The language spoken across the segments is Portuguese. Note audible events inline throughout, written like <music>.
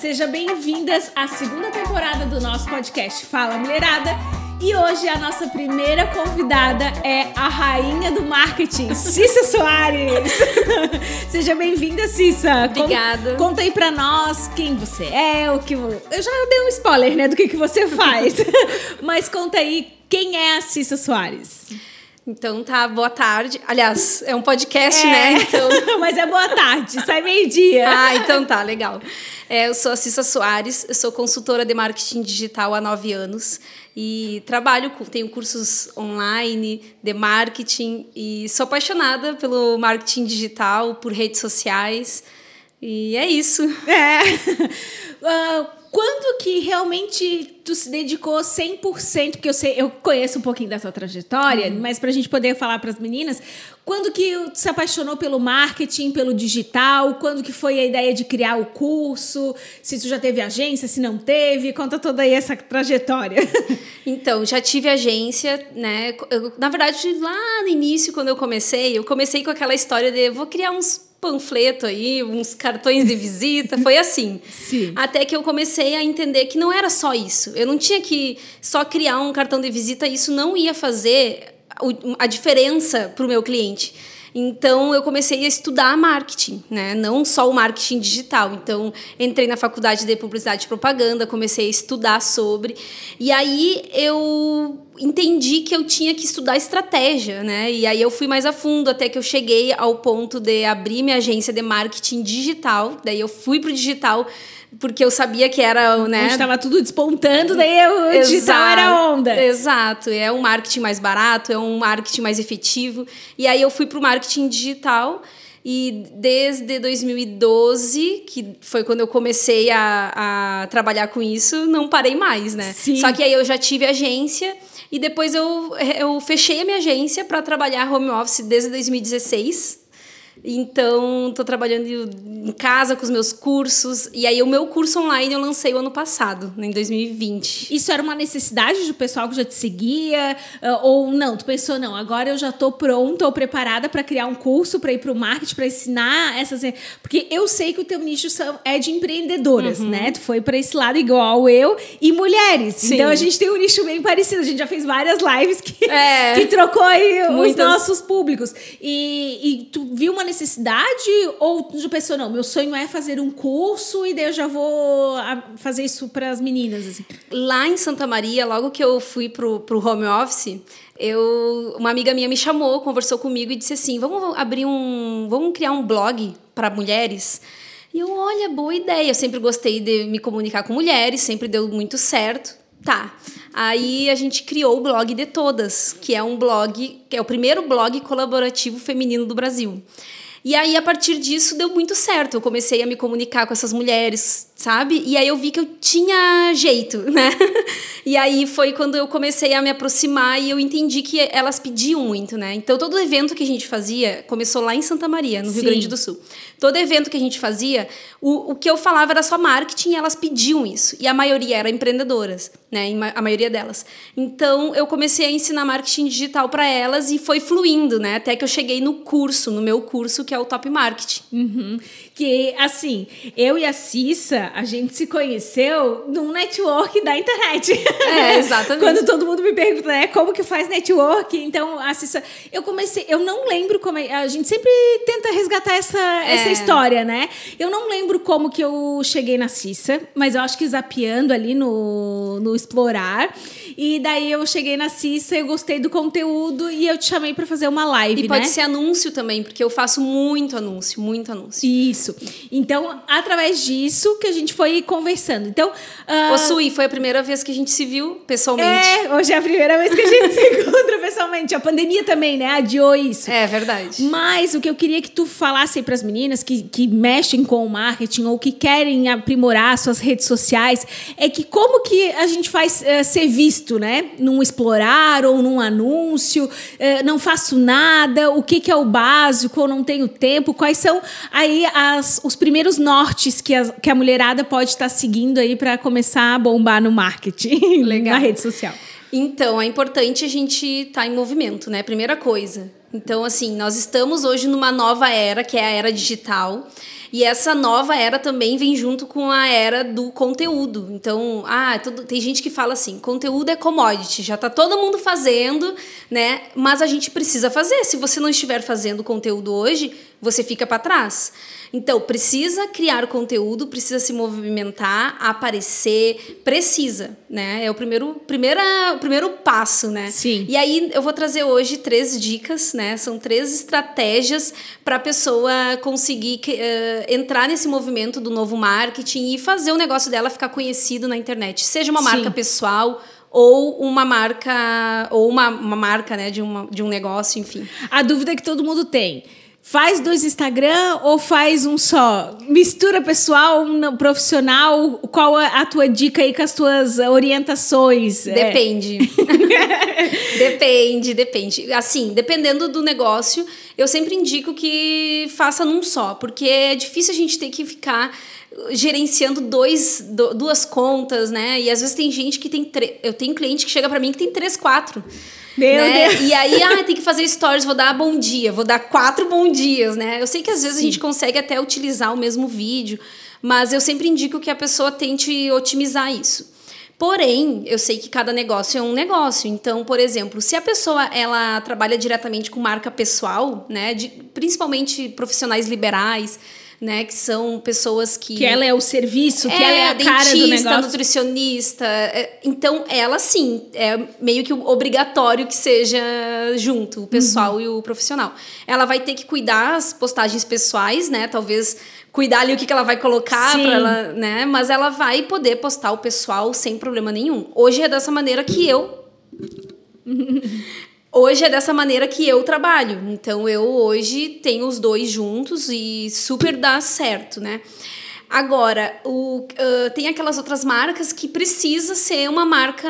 Sejam bem-vindas à segunda temporada do nosso podcast Fala Mulherada. E hoje a nossa primeira convidada é a rainha do marketing, Cissa Soares. <laughs> Seja bem-vinda, Cissa. Obrigada. Conta, conta aí pra nós quem você é, o que. Eu já dei um spoiler, né, do que, que você faz. <laughs> Mas conta aí quem é a Cissa Soares. Então tá, boa tarde. Aliás, é um podcast, É. né? Então. <laughs> Mas é boa tarde, sai meio-dia. Ah, então tá, legal. É, eu sou a Cissa Soares, eu sou consultora de marketing digital há nove anos e trabalho com, tenho cursos online de marketing e sou apaixonada pelo marketing digital, por redes sociais. E é isso. É. <laughs> Ah, quando que realmente tu se dedicou 100%, porque eu sei, eu conheço um pouquinho da tua trajetória, mas pra gente poder falar pras meninas, quando que tu se apaixonou pelo marketing, pelo digital, quando que foi a ideia de criar o curso, se tu já teve agência, se não teve, conta toda aí essa trajetória. <laughs> Então, já tive agência, né? Eu, na verdade, lá no início, quando eu comecei, eu comecei com aquela história de vou criar uns panfletos aí, uns cartões de visita, foi <laughs> assim. Sim. Até que eu comecei a entender que não era só isso. Eu não tinha que só criar um cartão de visita, isso não ia fazer a diferença para o meu cliente. Então eu comecei a estudar marketing, né? Não só o marketing digital. Então entrei na faculdade de publicidade e propaganda, comecei a estudar sobre e aí eu entendi que eu tinha que estudar estratégia, né? E aí eu fui mais a fundo até que eu cheguei ao ponto de abrir minha agência de marketing digital. Daí eu fui pro digital porque eu sabia que era, né? Onde estava tudo despontando, daí o digital era onda. Exato. É um marketing mais barato, é um marketing mais efetivo. E aí eu fui para o marketing digital. E desde 2012, que foi quando eu comecei a, a trabalhar com isso, não parei mais, né? Sim. Só que aí eu já tive agência e depois eu, eu fechei a minha agência para trabalhar home office desde 2016. Então, estou trabalhando em casa com os meus cursos. E aí, o meu curso online eu lancei o ano passado, em 2020. Isso era uma necessidade do pessoal que já te seguia? ah, Ou não? Tu pensou, não, agora eu já tô pronta ou preparada para criar um curso, para ir para o marketing, para ensinar essas. Porque eu sei que o teu nicho é de empreendedoras, né? Tu foi para esse lado igual eu e mulheres. Sim. Então a gente tem um nicho bem parecido. A gente já fez várias lives que, É. que trocou aí os Muitas. nossos públicos. E, e tu viu uma necessidade ou já pensou, não, meu sonho é fazer um curso e daí eu já vou ah, fazer isso para as meninas, assim? Lá em Santa Maria, logo que eu fui pro, pro home office, eu, uma amiga minha me chamou, conversou comigo e disse assim: vamos abrir um. Vamos criar um blog para mulheres. E eu, olha, boa ideia. Eu sempre gostei de me comunicar com mulheres, sempre deu muito certo. Tá. Aí a gente criou o blog de todas, que é um blog, que é o primeiro blog colaborativo feminino do Brasil. E aí, a partir disso, deu muito certo. Eu comecei a me comunicar com essas mulheres, sabe? E aí eu vi que eu tinha jeito, né? <laughs> E aí foi quando eu comecei a me aproximar e eu entendi que elas pediam muito, né? Então, todo evento que a gente fazia começou lá em Santa Maria, no Rio Sim. Grande do Sul. Todo evento que a gente fazia, o, o que eu falava era só marketing e elas pediam isso. E a maioria era empreendedoras, né? A maioria delas. Então, eu comecei a ensinar marketing digital para elas e foi fluindo, né? Até que eu cheguei no curso, no meu curso, que é o Top Marketing. Uhum. Que, assim, eu e a Cissa, a gente se conheceu num network da internet. É, <laughs> exatamente. Quando todo mundo me pergunta, né, como que faz network? Então, a Cissa, eu comecei, eu não lembro como, é- a gente sempre tenta resgatar essa, essa história, né? Eu não lembro como que eu cheguei na Cissa, mas eu acho que zapeando ali no, no Explorar. E daí eu cheguei na Cissa, eu gostei do conteúdo e eu te chamei pra fazer uma live, E pode né? ser anúncio também, porque eu faço muito anúncio, muito anúncio. Isso. Então, através disso que a gente foi conversando. Então, ah, Ô, Sui, foi a primeira vez que a gente se viu pessoalmente. é, hoje é a primeira vez que a gente se <laughs> encontra pessoalmente. A pandemia também, né? Adiou isso. É, verdade. Mas o que eu queria que tu falasse para as meninas que, que mexem com o marketing ou que querem aprimorar suas redes sociais é que como que a gente faz eh, ser visto, né? Num explorar ou num anúncio, eh, não faço nada, o que, que é o básico ou não tenho tempo, quais são aí as, os primeiros nortes que a, que a mulherada pode estar seguindo aí para começar a bombar no marketing, <laughs> Legal. na rede social. Então, é importante a gente estar em movimento, né? Primeira coisa. Então, assim, nós estamos hoje numa nova era, que é a era digital. E essa nova era também vem junto com a era do conteúdo. Então, ah, tudo, tem gente que fala assim, conteúdo é commodity, já tá todo mundo fazendo, né? Mas a gente precisa fazer. Se você não estiver fazendo conteúdo hoje, você fica para trás. Então, precisa criar conteúdo, precisa se movimentar, aparecer, precisa, né? É o primeiro, primeira, o primeiro passo, né? Sim. E aí eu vou trazer hoje três dicas, né? São três estratégias para a pessoa conseguir uh, entrar nesse movimento do novo marketing e fazer o negócio dela ficar conhecido na internet. Seja uma marca Sim. pessoal ou uma marca ou uma, uma marca né de, uma, de um negócio enfim a dúvida que todo mundo tem Faz dois Instagram ou faz um só? Mistura pessoal, um profissional. Qual a tua dica aí com as tuas orientações? É. Depende. É. <laughs> depende, depende. Assim, dependendo do negócio, eu sempre indico que faça num só, porque é difícil a gente ter que ficar gerenciando dois, duas contas, né? E às vezes tem gente que tem. Tre... Eu tenho cliente que chega para mim que tem três, quatro. Meu né? Deus. E aí, ah, tem que fazer stories, vou dar bom dia, vou dar quatro bom dias, né? Eu sei que às vezes Sim. a gente consegue até utilizar o mesmo vídeo, mas eu sempre indico que a pessoa tente otimizar isso. Porém, eu sei que cada negócio é um negócio. Então, por exemplo, se a pessoa ela trabalha diretamente com marca pessoal, né, de, principalmente profissionais liberais, né? Que são pessoas que. Que ela é o serviço, que é, ela é a dentista, cara do negócio. nutricionista. É, então, ela sim, é meio que obrigatório que seja junto, o pessoal uhum. e o profissional. Ela vai ter que cuidar as postagens pessoais, né? Talvez cuidar ali o que, que ela vai colocar para ela, né? Mas ela vai poder postar o pessoal sem problema nenhum. Hoje é dessa maneira que eu <laughs> hoje é dessa maneira que eu trabalho. Então eu hoje tenho os dois juntos e super dá certo, né? Agora, o, uh, tem aquelas outras marcas que precisa ser uma marca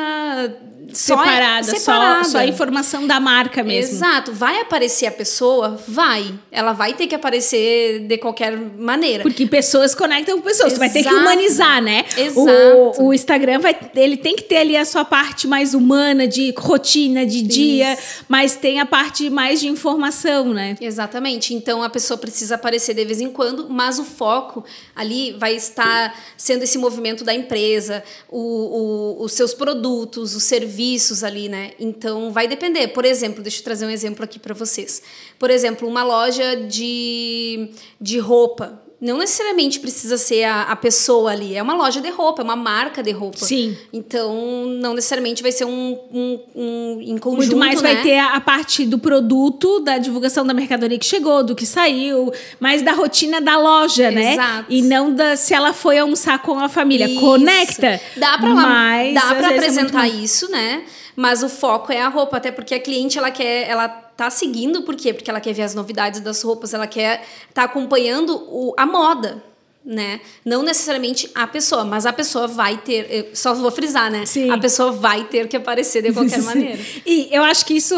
separada, só, separada. Só, só a informação da marca mesmo. Exato. Vai aparecer a pessoa? Vai. Ela vai ter que aparecer de qualquer maneira. Porque pessoas conectam com pessoas. Exato. Tu vai ter que humanizar, né? Exato. O, o Instagram vai, ele tem que ter ali a sua parte mais humana, de rotina, de Isso. dia, mas tem a parte mais de informação, né? Exatamente. Então a pessoa precisa aparecer de vez em quando, mas o foco ali vai estar sendo esse movimento da empresa, o, o, os seus produtos, os serviços serviços ali, né? Então vai depender. Por exemplo, deixa eu trazer um exemplo aqui para vocês. Por exemplo, uma loja de, de roupa não necessariamente precisa ser a, a pessoa ali. É uma loja de roupa, é uma marca de roupa. Sim. Então, não necessariamente vai ser um, um, um em conjunto, Muito mais né? vai ter a parte do produto, da divulgação da mercadoria que chegou, do que saiu, mais da rotina da loja, né? Exato. E não da se ela foi almoçar com a família. Isso. Conecta. Dá pra, mas, dá pra apresentar é isso, né? Mas o foco é a roupa, até porque a cliente, ela quer... Ela tá seguindo, por quê? Porque ela quer ver as novidades das roupas, ela quer tá acompanhando o, a moda, né? Não necessariamente a pessoa, mas a pessoa vai ter, só vou frisar, né? Sim. A pessoa vai ter que aparecer de qualquer <laughs> maneira. e eu acho que isso,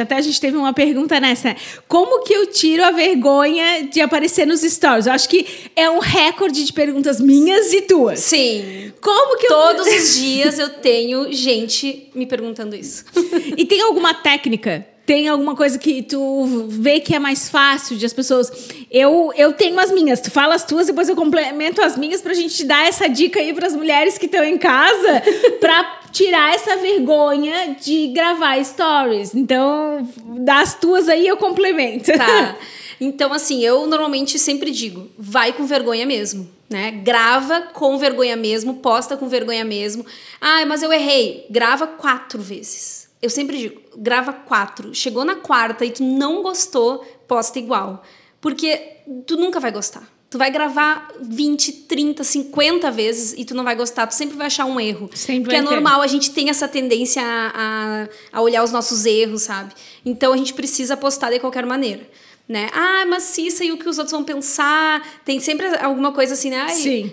até a gente teve uma pergunta nessa, né? Como que eu tiro a vergonha de aparecer nos stories? Eu acho que é um recorde de perguntas minhas e tuas. Sim. Como que Todos eu... <laughs> os dias eu tenho gente me perguntando isso. e tem alguma técnica tem alguma coisa que tu vê que é mais fácil de as pessoas. Eu, eu tenho as minhas, tu fala as tuas, depois eu complemento as minhas pra gente dar essa dica aí para as mulheres que estão em casa, <laughs> pra tirar essa vergonha de gravar stories. Então, das tuas aí eu complemento. Tá. <laughs> Então, assim, eu normalmente sempre digo, vai com vergonha mesmo. Né? Grava com vergonha mesmo, posta com vergonha mesmo. Ah, mas eu errei. Grava quatro vezes eu sempre digo, grava quatro. Chegou na quarta e tu não gostou, posta igual. Porque tu nunca vai gostar. Tu vai gravar 20, 30, 50 vezes e tu não vai gostar, tu sempre vai achar um erro. Sempre Porque é normal, a gente tem essa tendência a, a, a, olhar os nossos erros, sabe? Então a gente precisa postar de qualquer maneira. Né? Ah, mas isso aí o que os outros vão pensar. Tem sempre alguma coisa assim, né? Sim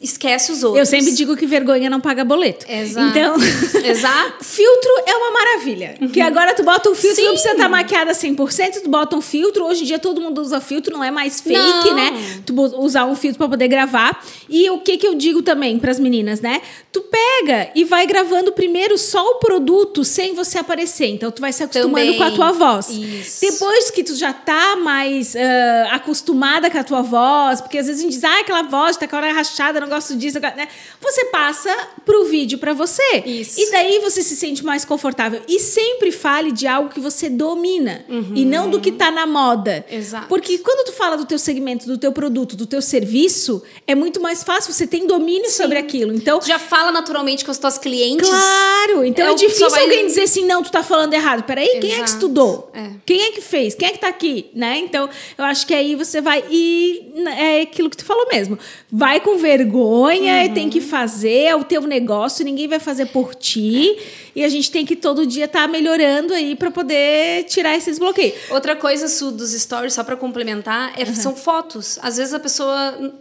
esquece os outros. Eu sempre digo que vergonha não paga boleto. Exato. Então, <laughs> Exato. filtro é uma maravilha. Uhum. Que agora tu bota um filtro, Sim. não precisa estar tá maquiada 100%, tu bota um filtro. Hoje em dia todo mundo usa filtro, não é mais fake, não. né? Tu usar um filtro para poder gravar. E o que que eu digo também para as meninas, né? Tu pega e vai gravando primeiro só o produto sem você aparecer. Então tu vai se acostumando Também. com a tua voz. Isso. Depois que tu já tá mais ah, acostumada com a tua voz, porque às vezes a gente diz, ah, aquela voz tá com a hora rachada, não gosto disso, né? Você passa pro vídeo para você. Isso. E daí você se sente mais confortável. E sempre fale de algo que você domina e não do que tá na moda. Exato. Porque quando tu fala do teu segmento, do teu produto, do teu serviço, é muito mais fácil, você tem domínio sobre aquilo. Então, já fala naturalmente com as tuas clientes. Claro, então É é, difícil vai- alguém dizer assim, não, tu tá falando errado. Peraí, quem é que Exato, estudou? é. Quem é que fez? Quem é que tá aqui? Né? Então, eu acho que aí você vai e é aquilo que tu falou mesmo. Vai com vergonha e tem Uhum. que fazer, é o teu negócio, ninguém vai fazer por ti. E a gente tem que todo dia estar melhorando aí para poder tirar esses bloqueios. Outra coisa, Su, dos stories, só para complementar, é- são fotos. Às vezes a pessoa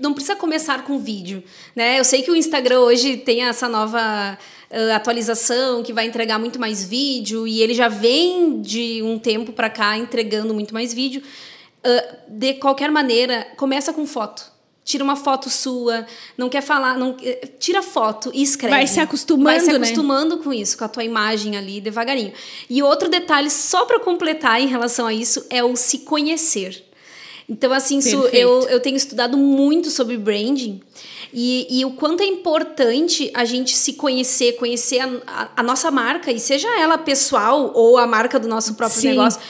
não precisa começar com vídeo, né? Eu sei que o Instagram hoje tem essa nova ah, atualização que vai entregar muito mais vídeo e ele já vem de um tempo para cá entregando muito mais vídeo. Ah, de qualquer maneira, começa com foto. Tira uma foto sua, não quer falar, não eh, tira foto e escreve. Vai se acostumando, Vai se né? acostumando com isso, com a tua imagem ali devagarinho. E outro detalhe, só para completar em relação a isso, é o se conhecer. Então, assim, Perfeito. eu, eu tenho estudado muito sobre branding e, e o quanto é importante a gente se conhecer, conhecer a, a- a nossa marca, e seja ela pessoal ou a marca do nosso próprio Sim. negócio.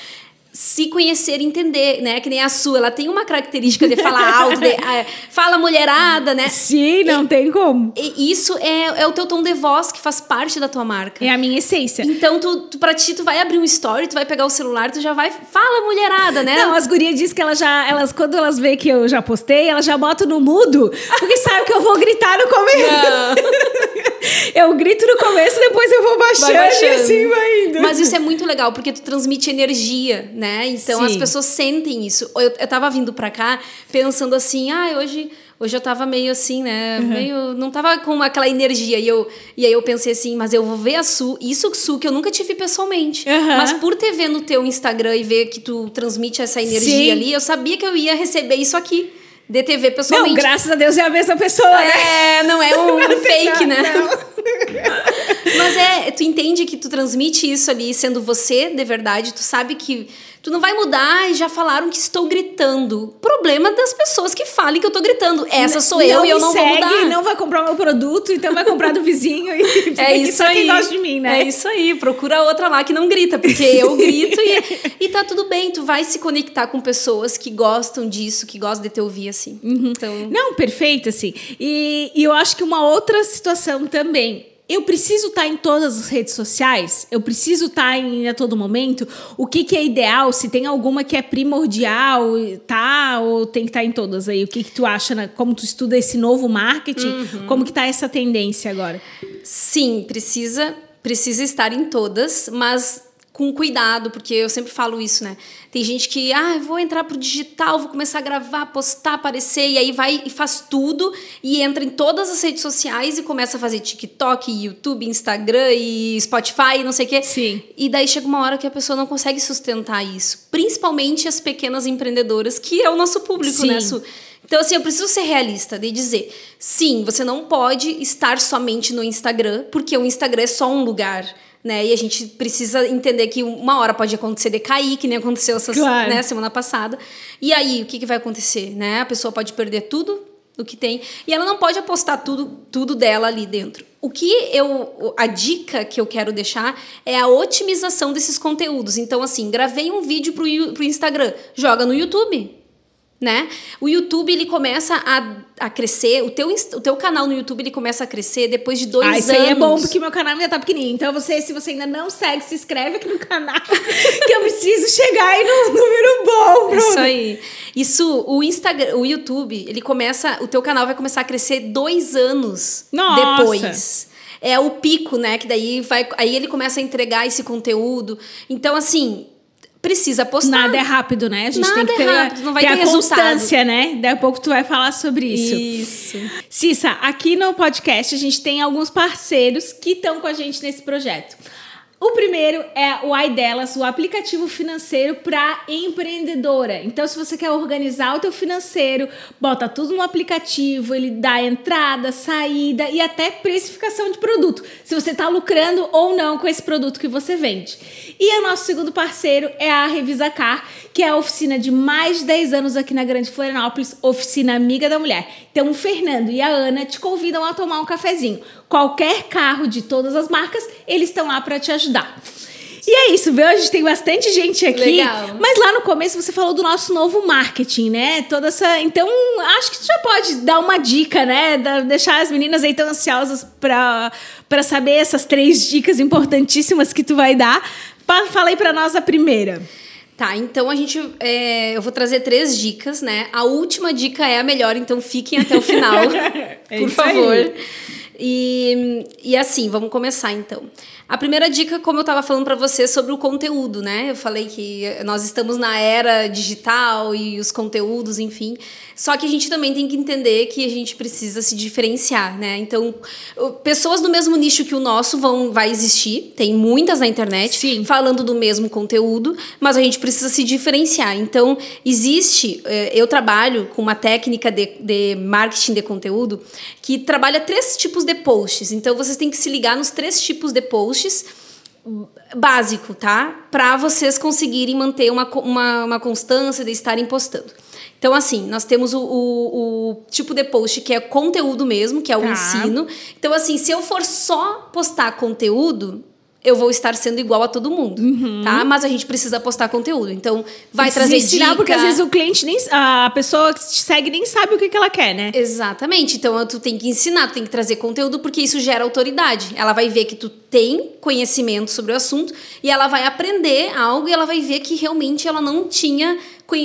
Se conhecer, entender, né? Que nem a sua, ela tem uma característica de falar alto, de, ah, <laughs> fala mulherada, né? Sim, não tem como. E isso é, é o teu tom de voz que faz parte da tua marca. É a minha essência. Então, tu, tu, pra ti, tu vai abrir um story, tu vai pegar o celular, tu já vai. Fala, mulherada, né? Não, as gurias dizem que elas já, elas, quando elas veem que eu já postei, elas já botam no mudo, porque sabe que eu vou gritar no começo. <laughs> eu grito no começo, depois eu vou baixando, Vai baixando. e assim vai indo. Mas isso é muito legal, porque tu transmite energia, né? Então Sim. as pessoas sentem isso. Eu, eu tava vindo pra cá pensando assim, ah, hoje. Hoje eu tava meio assim, né? Uhum. Meio. Não tava com aquela energia. E, eu, e aí eu pensei assim, mas eu vou ver a Su. Isso, Su, que eu nunca tive pessoalmente. Uhum. Mas por ter ver no teu Instagram e ver que tu transmite essa energia Sim. ali, eu sabia que eu ia receber isso aqui. De TV pessoalmente. Não, graças a Deus é a mesma pessoa, né? É, não é <laughs> um fake, Não, né? não. Tu entende que tu transmite isso ali sendo você de verdade, tu sabe que tu não vai mudar e já falaram que estou gritando. Problema das pessoas que falem que eu tô gritando. Essa sou eu e eu não segue, vou mudar. não vai comprar o meu produto, então vai comprar do vizinho e <laughs> É isso aí. quem gosta de mim, né? É isso aí. Procura outra lá que não grita, porque eu <laughs> grito e, e tá tudo bem. Tu vai se conectar com pessoas que gostam disso, que gostam de te ouvir assim. Uhum. Então, Não, perfeito, assim. E, e eu acho que uma outra situação também. Eu preciso estar em todas as redes sociais? Eu preciso estar em a todo momento? O que, que é ideal? Se tem alguma que é primordial, tá? Ou tem que estar em todas aí? O que, que tu acha? né? Como tu estuda esse novo marketing? Uhum. Como que tá essa tendência agora? Sim, precisa, precisa estar em todas, mas com cuidado, porque eu sempre falo isso, né? Tem gente que, ah, vou entrar pro digital, vou começar a gravar, postar, aparecer, e aí vai e faz tudo e entra em todas as redes sociais e começa a fazer TikTok, YouTube, Instagram e Spotify, e não sei o quê. Sim. E daí chega uma hora que a pessoa não consegue sustentar isso, principalmente as pequenas empreendedoras, que é o nosso público, Sim. né, Su? Então, assim, eu preciso ser realista de dizer: sim, você não pode estar somente no Instagram, porque o Instagram é só um lugar. Né? E a gente precisa entender que uma hora pode acontecer de cair, que nem aconteceu essa Claro. né, semana passada. E aí, o que, que vai acontecer? Né? A pessoa pode perder tudo o que tem. E ela não pode apostar tudo, tudo dela ali dentro. O que eu. A dica que eu quero deixar é a otimização desses conteúdos. Então, assim, gravei um vídeo pro, pro Instagram, joga no YouTube né? O YouTube ele começa a, a crescer, o teu, o teu canal no YouTube ele começa a crescer depois de dois ah, isso anos. aí é bom, porque meu canal ainda tá pequenininho. Então, você, se você ainda não segue, se inscreve aqui no canal. <laughs> que eu preciso chegar aí no número bom. Bruno. Isso aí. Isso, o Instagram, o YouTube, ele começa, o teu canal vai começar a crescer dois anos Nossa. depois. É o pico, né? Que daí vai, aí ele começa a entregar esse conteúdo. Então, assim, precisa postar. Nada é rápido, né? A gente Nada tem que é ter, rápido, não vai ter ter a resultado. constância, né? Daqui a pouco tu vai falar sobre isso. Isso. Cissa, aqui no podcast a gente tem alguns parceiros que estão com a gente nesse projeto. O primeiro é o iDelas, o aplicativo financeiro para empreendedora. Então, se você quer organizar o teu financeiro, bota tudo no aplicativo, ele dá entrada, saída e até precificação de produto. Se você está lucrando ou não com esse produto que você vende. E o nosso segundo parceiro é a Revisa Car, que é a oficina de mais de 10 anos aqui na Grande Florianópolis, oficina amiga da mulher. Então, o Fernando e a Ana te convidam a tomar um cafezinho. Qualquer carro de todas as marcas, eles estão lá para te ajudar. E é isso, viu? A gente tem bastante gente aqui. Legal. Mas lá no começo você falou do nosso novo marketing, né? Toda essa. Então, acho que tu já pode dar uma dica, né? Da, deixar as meninas aí tão ansiosas para saber essas três dicas importantíssimas que tu vai dar. Fala aí pra nós a primeira. Tá, então a gente. é, eu vou trazer três dicas, né? A última dica é a melhor, então fiquem até o final, <laughs> É por isso aí. E, e assim, vamos começar então. A primeira dica, como eu estava falando para você sobre o conteúdo, né? Eu falei que nós estamos na era digital e os conteúdos, enfim. Só que a gente também tem que entender que a gente precisa se diferenciar, né? Então, pessoas do mesmo nicho que o nosso vão vai existir, tem muitas na internet Sim. falando do mesmo conteúdo, mas a gente precisa se diferenciar. Então, existe. eh, Eu trabalho com uma técnica de, de marketing de conteúdo que trabalha três tipos de posts. Então, vocês têm que se ligar nos três tipos de posts básico, tá? Para vocês conseguirem manter uma, uma, uma constância de estarem postando. Então, assim, nós temos o, o, o tipo de post que é conteúdo mesmo, que é o Tá. ensino. Então, assim, se eu for só postar conteúdo, eu vou estar sendo igual a todo mundo, tá? Mas a gente precisa postar conteúdo. Então, vai Precisa trazer ensinar, dica. porque às vezes o cliente nem. A pessoa que te segue nem sabe o que, que ela quer, né? Exatamente. Então tu tem que ensinar, tu tem que trazer conteúdo porque isso gera autoridade. Ela vai ver que tu tem conhecimento sobre o assunto e ela vai aprender algo e ela vai ver que realmente ela não tinha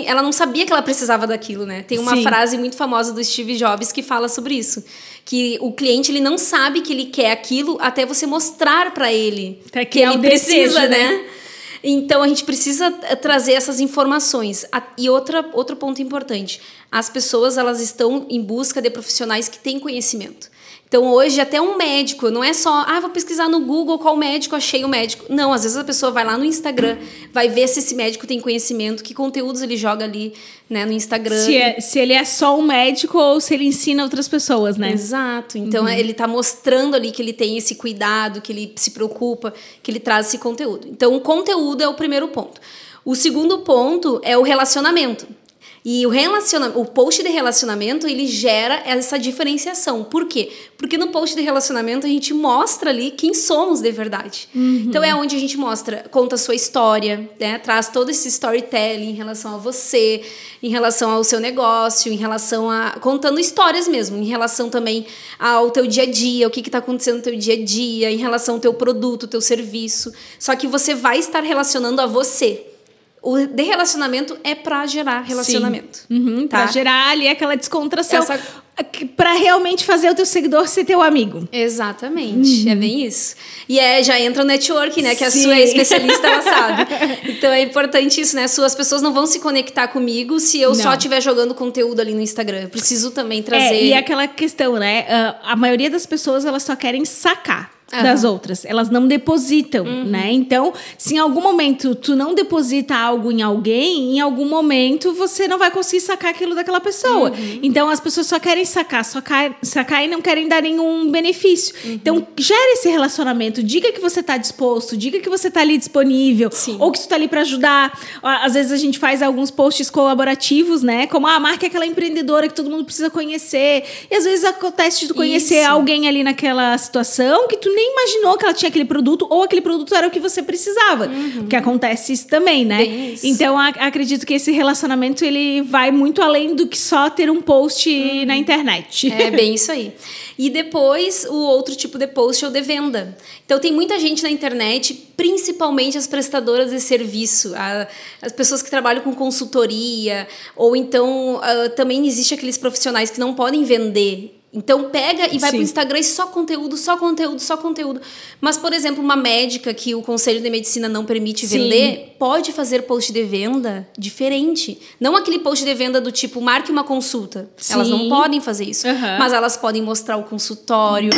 ela não sabia que ela precisava daquilo, né? Tem uma Sim. frase muito famosa do Steve Jobs que fala sobre isso, que o cliente ele não sabe que ele quer aquilo até você mostrar para ele Até que que ele precisa, desejo, né? né? Então a gente precisa eh, trazer essas informações. E outra, outro ponto importante: as pessoas elas estão em busca de profissionais que têm conhecimento. Então hoje até um médico, não é só, ah, vou pesquisar no Google qual médico, achei o médico. Não, às vezes a pessoa vai lá no Instagram, vai ver se esse médico tem conhecimento, que conteúdos ele joga ali, né, no Instagram. Se, é- se ele é só um médico ou se ele ensina outras pessoas, né? Exato. Então ele está mostrando ali que ele tem esse cuidado, que ele se preocupa, que ele traz esse conteúdo. Então o conteúdo é o primeiro ponto. O segundo ponto é o relacionamento. E o relacionamento, o post de relacionamento, ele gera essa diferenciação. Por quê? Porque no post de relacionamento a gente mostra ali quem somos de verdade. Então é onde a gente mostra, conta a sua história, né? Traz todo esse storytelling em relação a você, em relação ao seu negócio, em relação a contando histórias mesmo, em relação também ao teu dia a dia, o que está acontecendo no teu dia a dia, em relação ao teu produto, teu serviço. Só que você vai estar relacionando a você. O de relacionamento é para gerar relacionamento. Uhum, tá? Pra gerar ali aquela descontração. Essa- Pra realmente fazer o teu seguidor ser teu amigo. Exatamente, é bem isso. E é, já entra o network, né? Que a Sim. sua é especialista, ela sabe. <laughs> Então é importante isso, né? Suas pessoas não vão se conectar comigo se eu só Não. estiver jogando conteúdo ali no Instagram. Eu preciso também trazer. É, e aquela questão, né? ah, a maioria das pessoas, elas só querem sacar. Aham. Das outras, elas não depositam, né? Então, se em algum momento tu não deposita algo em alguém, em algum momento você não vai conseguir sacar aquilo daquela pessoa. Então, as pessoas só querem sacar, só ca- sacar e não querem dar nenhum benefício. Então, gere esse relacionamento, diga que você tá disposto, diga que você tá ali disponível, Sim. ou que tu tá ali para ajudar. Às vezes a gente faz alguns posts colaborativos, né? Como ah, a marca é aquela empreendedora que todo mundo precisa conhecer. E às vezes acontece de tu conhecer Isso. alguém ali naquela situação que tu nem imaginou que ela tinha aquele produto ou aquele produto era o que você precisava. Porque acontece isso também, né? Uhum. Isso. Então a- acredito que esse relacionamento ele vai muito além do que só ter um post Uhum. na internet. É bem <laughs> isso aí. E depois, o outro tipo de post é o de venda. Então, tem muita gente na internet, principalmente as prestadoras de serviço, a- as pessoas que trabalham com consultoria, ou então ah, também existe aqueles profissionais que não podem vender. Então pega e vai Sim. pro Instagram e só conteúdo, só conteúdo, só conteúdo. Mas, por exemplo, uma médica que o Conselho de Medicina não permite Sim. vender, pode fazer post de venda diferente. Não aquele post de venda do tipo, marque uma consulta. Elas não Sim. podem fazer isso. Aham. Mas elas podem mostrar o consultório.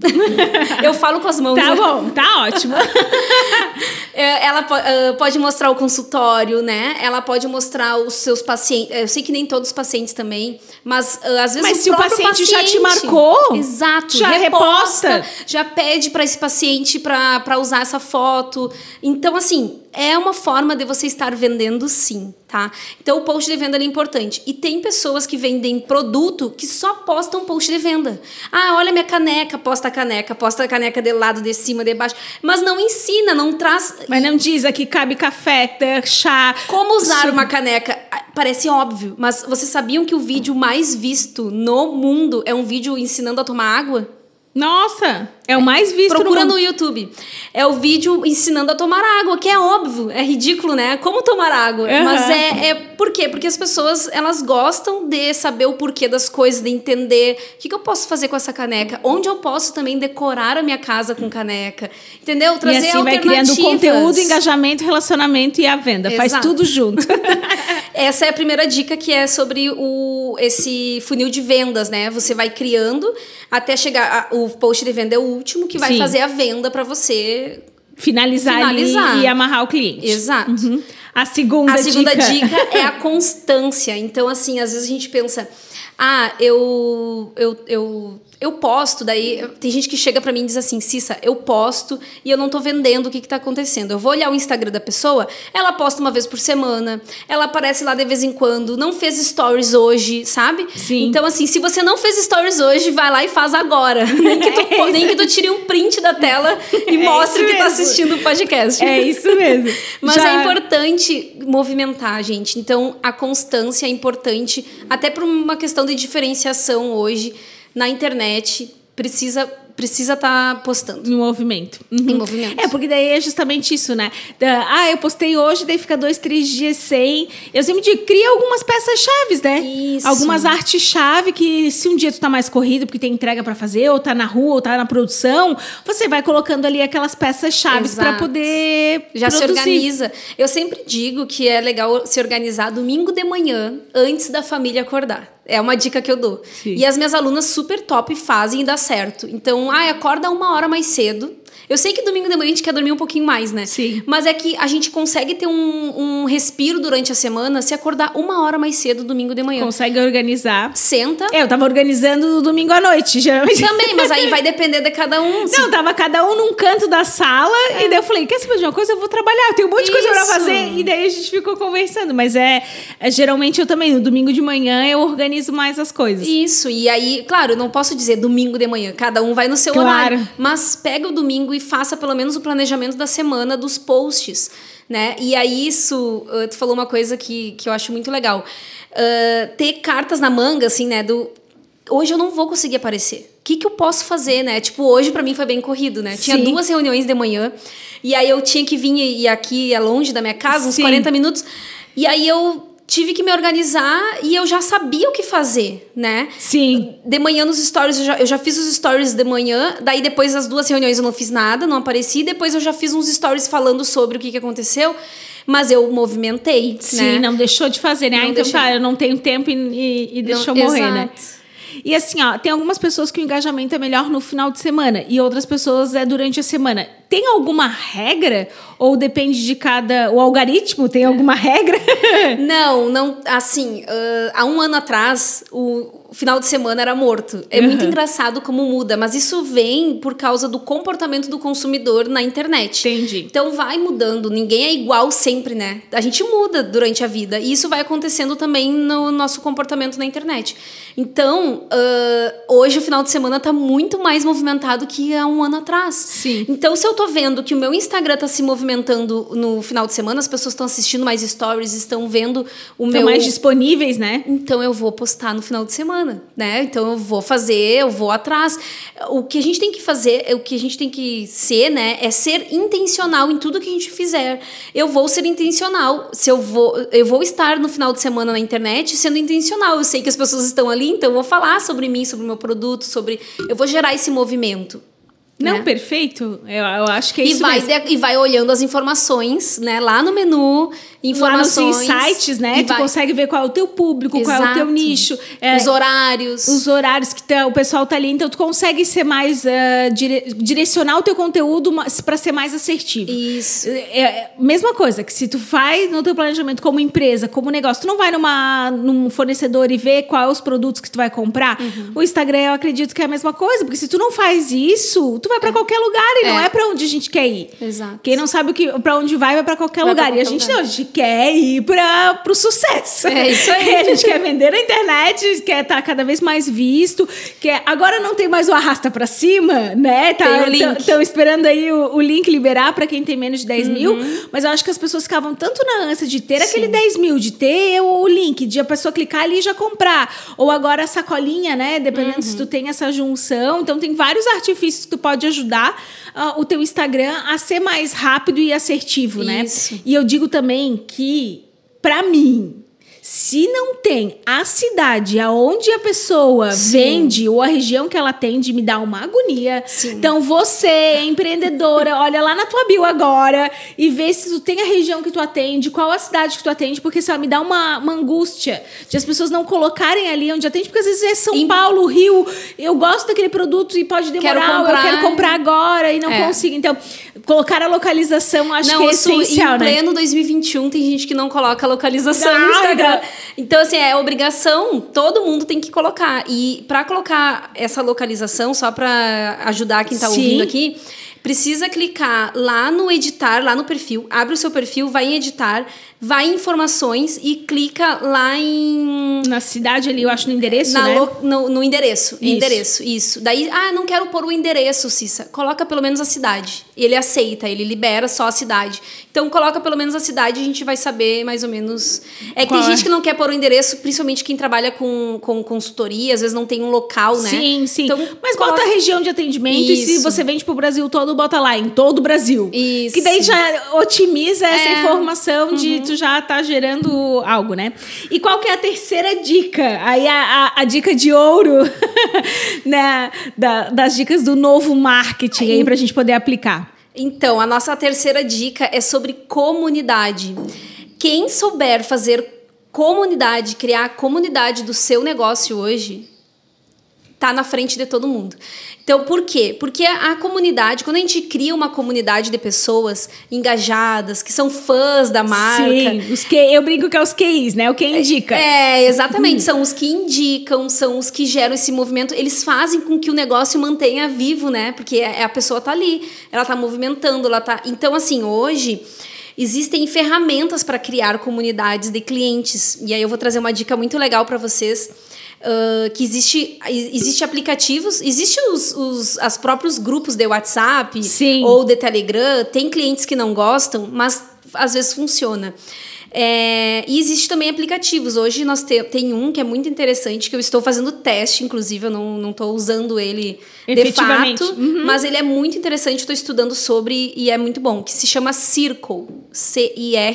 <laughs> eu falo com as mãos. Tá né? bom, tá ótimo. <laughs> É, Ela ah, pode mostrar o consultório, né? Ela pode mostrar os seus pacientes. Eu sei que nem todos os pacientes também, mas ah, às vezes Mas o se o próprio paciente já te marcou, exato, já reposta. já pede para esse paciente para usar essa foto. Então, assim, é uma forma de você estar vendendo sim, tá? Então, o post de venda é importante. E tem pessoas que vendem produto que só postam post de venda. Ah, olha minha caneca, posta a caneca, posta a caneca de lado, de cima, de baixo. Mas não ensina, não traz Mas não diz aqui cabe café, chá. como usar suco. uma caneca? Ah, Parece óbvio, mas vocês sabiam que o vídeo mais visto no mundo é um vídeo ensinando a tomar água? Nossa, é o mais visto Procura no. YouTube. É o vídeo ensinando a tomar água, que é óbvio, é ridículo, né? Como tomar água. Aham. Mas é, é. Por quê? Porque as pessoas elas gostam de saber o porquê das coisas, de entender o que, que eu posso fazer com essa caneca, onde eu posso também decorar a minha casa com caneca. Entendeu? E Trazer assim vai criando conteúdo, engajamento, relacionamento e a venda. Faz Exato. tudo junto. <laughs> Essa é a primeira dica que é sobre o, esse funil de vendas, né? Você vai criando até chegar. a- o post de venda é o último que vai Sim. fazer a venda para você. Finalizar, Finalizar. ali e amarrar o cliente. Exato. Uhum. A segunda, A segunda dica. dica <laughs> é a constância. Então, assim, às vezes a gente pensa, ah, eu, eu, eu, eu posto, daí tem gente que chega pra mim e diz assim, Cissa, eu posto e eu não tô vendendo o que, que tá acontecendo. Eu vou olhar o Instagram da pessoa, ela posta uma vez por semana, ela aparece lá de vez em quando, não fez stories hoje, sabe? Sim. Então, assim, se você não fez stories hoje, vai lá e faz agora. <laughs> Nem que tu, É nem que tu tire um print da tela <laughs> e mostre isso que tá mesmo. assistindo o podcast. É isso mesmo. <laughs> Mas Já- é importante movimentar, gente. Então, a constância é importante, até por uma questão de diferenciação hoje na internet. Precisa precisa estar postando Em movimento. Uhum. em movimento. É, porque daí é justamente isso, né? Ah, eu postei hoje, daí fica dois, três dias sem. Eu sempre digo, cria algumas peças-chave, né? Isso. Algumas artes-chave que, se um dia tu tá mais corrido, porque tem entrega pra fazer, ou tá na rua, ou tá na produção, você vai colocando ali aquelas peças-chave pra Exato. poder. Já se produzir. organiza. Eu sempre digo que é legal se organizar domingo de manhã, antes da família acordar. É uma dica que eu dou. Sim. E as minhas alunas super top fazem e dá certo. Então, ah, acorda uma hora mais cedo. Eu sei que domingo de manhã a gente quer dormir um pouquinho mais, né? Sim. Mas é que a gente consegue ter um, um respiro durante a semana se acordar uma hora mais cedo domingo de manhã. Consegue organizar. Senta. É, eu tava organizando no domingo à noite, geralmente. Também, mas aí <laughs> vai depender de cada um. Se- Não, tava cada um num canto da sala e daí eu falei, quer saber de uma coisa? Eu vou trabalhar, eu tenho um monte de coisa pra fazer. E daí a gente ficou conversando. Mas é, é, geralmente eu também, no domingo de manhã eu organizo mais as coisas. Isso, e aí, claro, eu não posso dizer domingo de manhã, cada um vai no seu Claro. horário. Mas pega o domingo e faça pelo menos o planejamento da semana dos posts, né? E aí, isso, uh, tu falou uma coisa que, que eu acho muito legal. Uh, ter cartas na manga, assim, né? Do hoje eu não vou conseguir aparecer. O que, que eu posso fazer, né? Tipo, hoje pra mim foi bem corrido, né? Tinha Sim. duas reuniões de manhã, e aí eu tinha que vir e e aqui é longe da minha casa, uns Sim. 40 minutos. E aí eu tive que me organizar e eu já sabia o que fazer, né? Sim. De manhã nos stories, eu já, eu já fiz os stories de manhã, daí depois das duas reuniões eu não fiz nada, não apareci, depois eu já fiz uns stories falando sobre o que, que aconteceu, mas eu movimentei, Sim, né? não deixou de fazer, né? Ah, Não então deixei. tá, eu não tenho tempo e, e, e deixou Não- morrer, né? E assim, ó, tem algumas pessoas que o engajamento é melhor no final de semana e outras pessoas é durante a semana. Tem alguma regra? Ou depende de cada. O algoritmo tem alguma regra? <laughs> Não, não, assim, ah, há um ano atrás, o final de semana era morto. É Uhum. muito engraçado como muda, mas isso vem por causa do comportamento do consumidor na internet. Entendi. Então vai mudando, ninguém é igual sempre, né? A gente muda durante a vida e isso vai acontecendo também no nosso comportamento na internet. Então, ah, hoje o final de semana tá muito mais movimentado que há um ano atrás. Sim. Então, se eu tô vendo que o meu Instagram tá se movimentando no final de semana, as pessoas estão assistindo mais stories, estão vendo o Estão meu mais disponíveis, né? então eu vou postar no final de semana, né? Então eu vou fazer, eu vou atrás. O que a gente tem que fazer, o que a gente tem que ser, né, é ser intencional em tudo que a gente fizer. Eu vou ser intencional. Se eu vou, eu vou estar no final de semana na internet sendo intencional. Eu sei que as pessoas estão ali, então eu vou falar sobre mim, sobre o meu produto, sobre eu vou gerar esse movimento. Não, né? perfeito. Eu, eu acho que é E isso vai, mesmo. de- e vai olhando as informações, né? Lá no menu, Lá nos informações. insights, né? Tu vai- consegue ver qual é o teu público, qual é o teu Exato. nicho. É, Os horários. os horários que tá- o pessoal tá ali, então tu consegue ser mais ah, dire- direcionar o teu conteúdo para ser mais assertivo. Isso. É, é, mesma coisa, que se tu faz no teu planejamento como empresa, como negócio, tu não vai numa, num fornecedor e vê quais os produtos que tu vai comprar. Uhum. O Instagram, eu acredito que é a mesma coisa, porque se tu não faz isso, tu vai para qualquer lugar e não É. é para onde a gente quer ir. Exato. Quem não sabe o que, para onde vai, vai para qualquer Vai lugar. e a qualquer gente lugar. não, a gente quer ir para pro sucesso. É isso aí. <laughs> a gente quer vender na internet, quer estar cada vez mais visto, quer agora não tem mais o arrasta para cima, né? Tá, o. Estão esperando aí o, o link liberar para quem tem menos de 10 mil, Uhum. mas eu acho que as pessoas ficavam tanto na ânsia de ter aquele 10 mil, de ter o, o link, de a pessoa clicar ali e já comprar. Ou agora a sacolinha, né? Dependendo Uhum. se tu tem essa junção. Então tem vários artifícios que tu pode ajudar ah, o teu Instagram a ser mais rápido e assertivo, né? Isso. E eu digo também que, pra mim, se não tem a cidade aonde a pessoa Sim. vende ou a região que ela atende, me dá uma agonia. Sim. Então, você, empreendedora, <laughs> olha lá na tua bio agora e vê se tu tem a região que tu atende, qual a cidade que tu atende, porque isso me dá uma, uma angústia de as pessoas não colocarem ali onde atende, porque às vezes é São Em- Paulo, Rio, eu gosto daquele produto e pode demorar, Quero ou eu comprar. quero comprar agora e não É. consigo. Então, colocar a localização acho não, que é essencial, em né? pleno 2021 tem gente que não coloca a localização no Instagram. Então, assim, é obrigação, todo mundo tem que colocar. E para colocar essa localização, só para ajudar quem tá Sim. ouvindo aqui, precisa clicar lá no editar, lá no perfil, abre o seu perfil, vai em editar, vai em informações e clica lá em Na cidade ali, eu acho no endereço, na né? lo- no, no endereço. Isso. Endereço, isso. Daí, ah, não quero pôr o endereço, Cissa. Coloca pelo menos a cidade. Ele aceita, ele libera só a cidade. Então, coloca pelo menos a cidade e a gente vai saber mais ou menos. É que Qual tem é? gente que não quer pôr o endereço, principalmente quem trabalha com, com consultoria, às vezes não tem um local, né? Sim, sim. Então, Mas coloca- bota a região de atendimento e se Isso. você vende pro Brasil todo, bota lá, em todo o Brasil. Isso. Que daí já otimiza essa É. informação de já tá gerando algo, né? E qual que é a terceira dica? Aí a, a, a dica de ouro, <laughs> né? Da- das dicas do novo marketing aí pra gente poder aplicar. Então, a nossa terceira dica é sobre comunidade. Quem souber fazer comunidade, criar a comunidade do seu negócio hoje, tá na frente de todo mundo. Então, por quê? Porque a comunidade, quando a gente cria uma comunidade de pessoas engajadas, que são fãs da marca, Sim, os que, eu brinco que é os QIs, né? O que indica. é, exatamente. São os que indicam, são os que geram esse movimento. Eles fazem com que o negócio mantenha vivo, né? Porque a a pessoa tá ali, ela tá movimentando, ela tá. Então, assim, hoje existem ferramentas para criar comunidades de clientes. E aí eu vou trazer uma dica muito legal para vocês. Que existe, existe aplicativos, existe os, os as próprios grupos de WhatsApp Sim. ou de Telegram. Tem clientes que não gostam, mas às vezes funciona. É, e existe também aplicativos. Hoje nós te, tem um que é muito interessante, que eu estou fazendo teste, inclusive, eu não, não estou usando ele de fato, Uhum. mas ele é muito interessante, estou estudando sobre e é muito bom, que se chama Circle.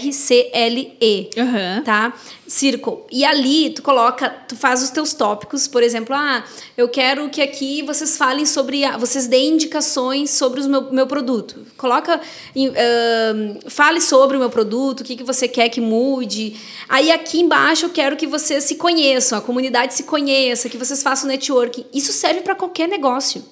C-I-R-C-L-E Aham. tá? Circle. E ali tu coloca, tu faz os teus tópicos, por exemplo, ah, eu quero que aqui vocês falem sobre, vocês deem indicações sobre o meu, meu produto. Coloca, ahn, fale sobre o meu produto, o que, que você quer que mude. Aí aqui embaixo eu quero que vocês se conheçam, a comunidade se conheça, que vocês façam networking. Isso serve para qualquer negócio.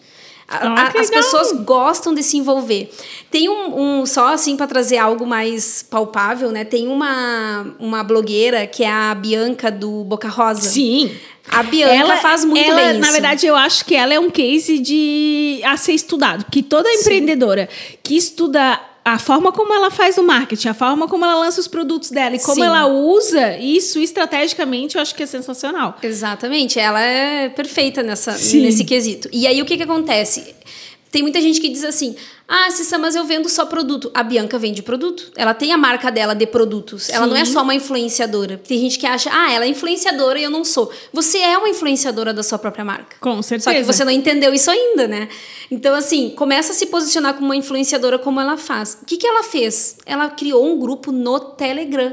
A- Ah, as pessoas gostam de se envolver. Tem um, um- só assim para trazer algo mais palpável, né? Tem uma uma blogueira que é a Bianca do Boca Rosa. Sim. A Bianca faz muito ela, bem Na isso. verdade, eu acho que ela é um case de a ser estudado. Porque toda empreendedora que estuda a forma como ela faz o marketing, a forma como ela lança os produtos dela e como Sim. ela usa isso estrategicamente, eu acho que é sensacional. Exatamente, ela é perfeita nessa, Sim. nesse quesito. E aí o que, que acontece? Tem muita gente que diz assim: ah, Cissa, mas eu vendo só produto. A Bianca vende produto. Ela tem a marca dela de produtos. Ela não é Sim. só uma influenciadora. Tem gente que acha, ah, ela é influenciadora e eu não sou. Você é uma influenciadora da sua própria marca. Com Só certeza. que você não entendeu isso ainda, né? Então, assim, começa a se posicionar como uma influenciadora como ela faz. O que, que ela fez? Ela criou um grupo no Telegram.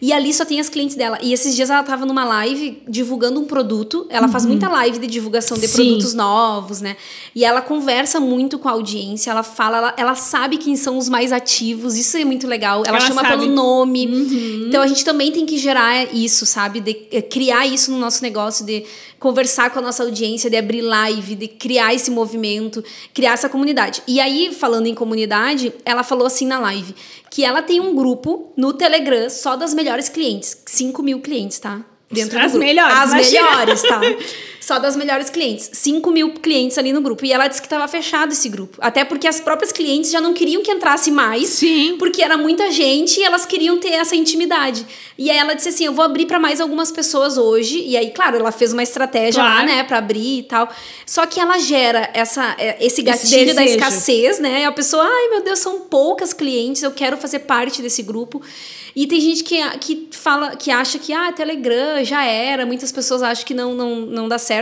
E ali só tem as clientes dela. E esses dias ela tava numa live divulgando um produto. Ela uhum. faz muita live de divulgação de Sim. produtos novos, né? E ela conversa muito com a audiência, ela fala, ela, ela sabe quem são os mais ativos. Isso é muito legal. Ela, ela chama sabe. pelo nome. Uhum. Então a gente também tem que gerar isso, sabe? De eh, criar isso no nosso negócio, de conversar com a nossa audiência, de abrir live, de criar esse movimento, criar essa comunidade. E aí, falando em comunidade, ela falou assim na live que ela tem um grupo no Telegram só das melhores clientes. 5 mil clientes, tá? Dentro As melhores. As imagina. melhores, tá? <laughs> Só das melhores clientes. 5 mil clientes ali no grupo. E ela disse que estava fechado esse grupo. Até porque as próprias clientes já não queriam que entrasse mais. Sim. Porque era muita gente e elas queriam ter essa intimidade. E aí ela disse assim: eu vou abrir para mais algumas pessoas hoje. E aí, claro, ela fez uma estratégia claro. lá, né, para abrir e tal. Só que ela gera essa, é, esse gatilho esse da escassez, né? E a pessoa, ai meu Deus, são poucas clientes, eu quero fazer parte desse grupo. E tem gente que, que fala, que acha que ah, Telegram já era, muitas pessoas acham que não, não, não dá certo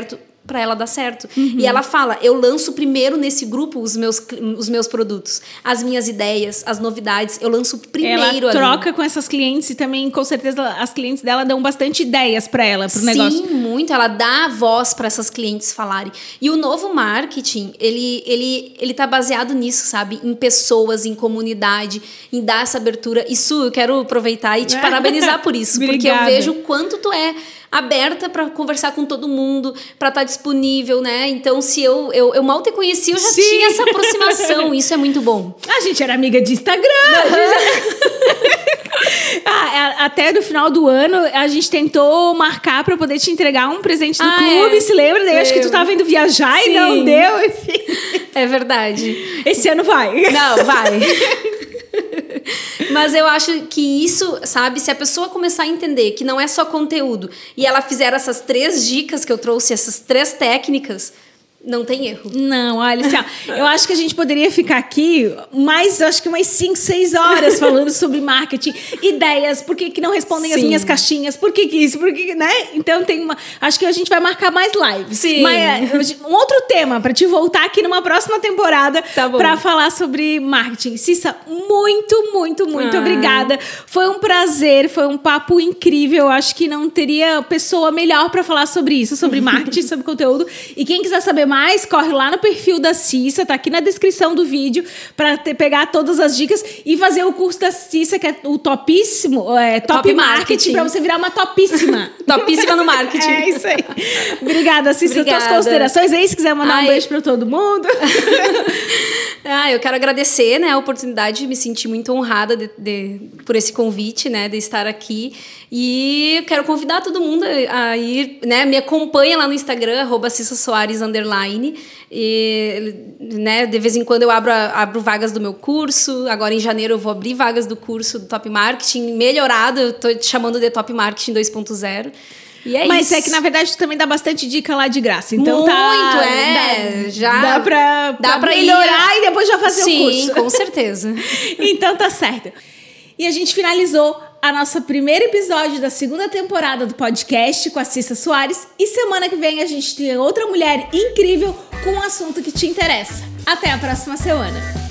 para ela dar certo. Uhum. E ela fala: eu lanço primeiro nesse grupo os meus, os meus produtos, as minhas ideias, as novidades. Eu lanço primeiro ela troca com essas clientes e também, com certeza, as clientes dela dão bastante ideias para ela, pro Sim, negócio. Sim, muito. Ela dá voz para essas clientes falarem. E o novo marketing, ele, ele, ele tá baseado nisso, sabe? Em pessoas, em comunidade, em dar essa abertura. Isso eu quero aproveitar e te parabenizar por <laughs> isso, porque eu vejo o quanto tu é aberta para conversar com todo mundo, para estar tá disponível, né? Então, se eu, eu, eu mal te conheci, eu já Sim. tinha essa aproximação. Isso é muito bom. <laughs> A gente era amiga de Instagram. <laughs> ah, é, até no final do ano, a gente tentou marcar para poder te entregar um presente do ah, clube. É. Se lembra? Daí acho que tu tava indo viajar Sim. e não deu, enfim. É verdade. Esse ano vai. Não, vai. <laughs> Mas eu acho que isso, sabe, se a pessoa começar a entender que não é só conteúdo e ela fizer essas três dicas que eu trouxe, essas três técnicas, não tem erro. Não, olha, assim, ó, eu acho que a gente poderia ficar aqui mais, acho que umas 5, 6 horas falando sobre marketing, ideias, por que, que não respondem Sim. as minhas caixinhas, por que, que isso, por que, né? Então tem uma. Acho que a gente vai marcar mais lives. Sim. Mas, um outro tema para te voltar aqui numa próxima temporada tá para falar sobre marketing. Cissa, muito, muito, muito ah. obrigada. Foi um prazer, foi um papo incrível. Acho que não teria pessoa melhor para falar sobre isso, sobre marketing, <laughs> sobre conteúdo. E quem quiser saber mais mais, corre lá no perfil da Cissa, tá aqui na descrição do vídeo, para pegar todas as dicas e fazer o curso da Cissa, que é o topíssimo, é, top, top marketing, marketing para você virar uma topíssima. <laughs> topíssima no marketing. É isso aí. Obrigada, Cissa. Obrigada. Tuas considerações aí, se quiser mandar Ai. um beijo para todo mundo. <laughs> ah, eu quero agradecer né, a oportunidade, me senti muito honrada de, de, por esse convite, né, de estar aqui. E quero convidar todo mundo a ir, né, me acompanha lá no Instagram, arroba Cissa Soares, underline. E, né, de vez em quando eu abro, abro vagas do meu curso. Agora em janeiro eu vou abrir vagas do curso do Top Marketing melhorado. Eu estou te chamando de Top Marketing 2.0. E é Mas isso. é que, na verdade, tu também dá bastante dica lá de graça. Então Muito, tá. é. Dá, já. Dá pra, dá pra, pra melhorar ir... e depois já fazer Sim, o curso. Sim, com certeza. <laughs> então tá certo. E a gente finalizou a nosso primeiro episódio da segunda temporada do podcast com a Cissa Soares. E semana que vem a gente tem outra mulher incrível com um assunto que te interessa. Até a próxima semana!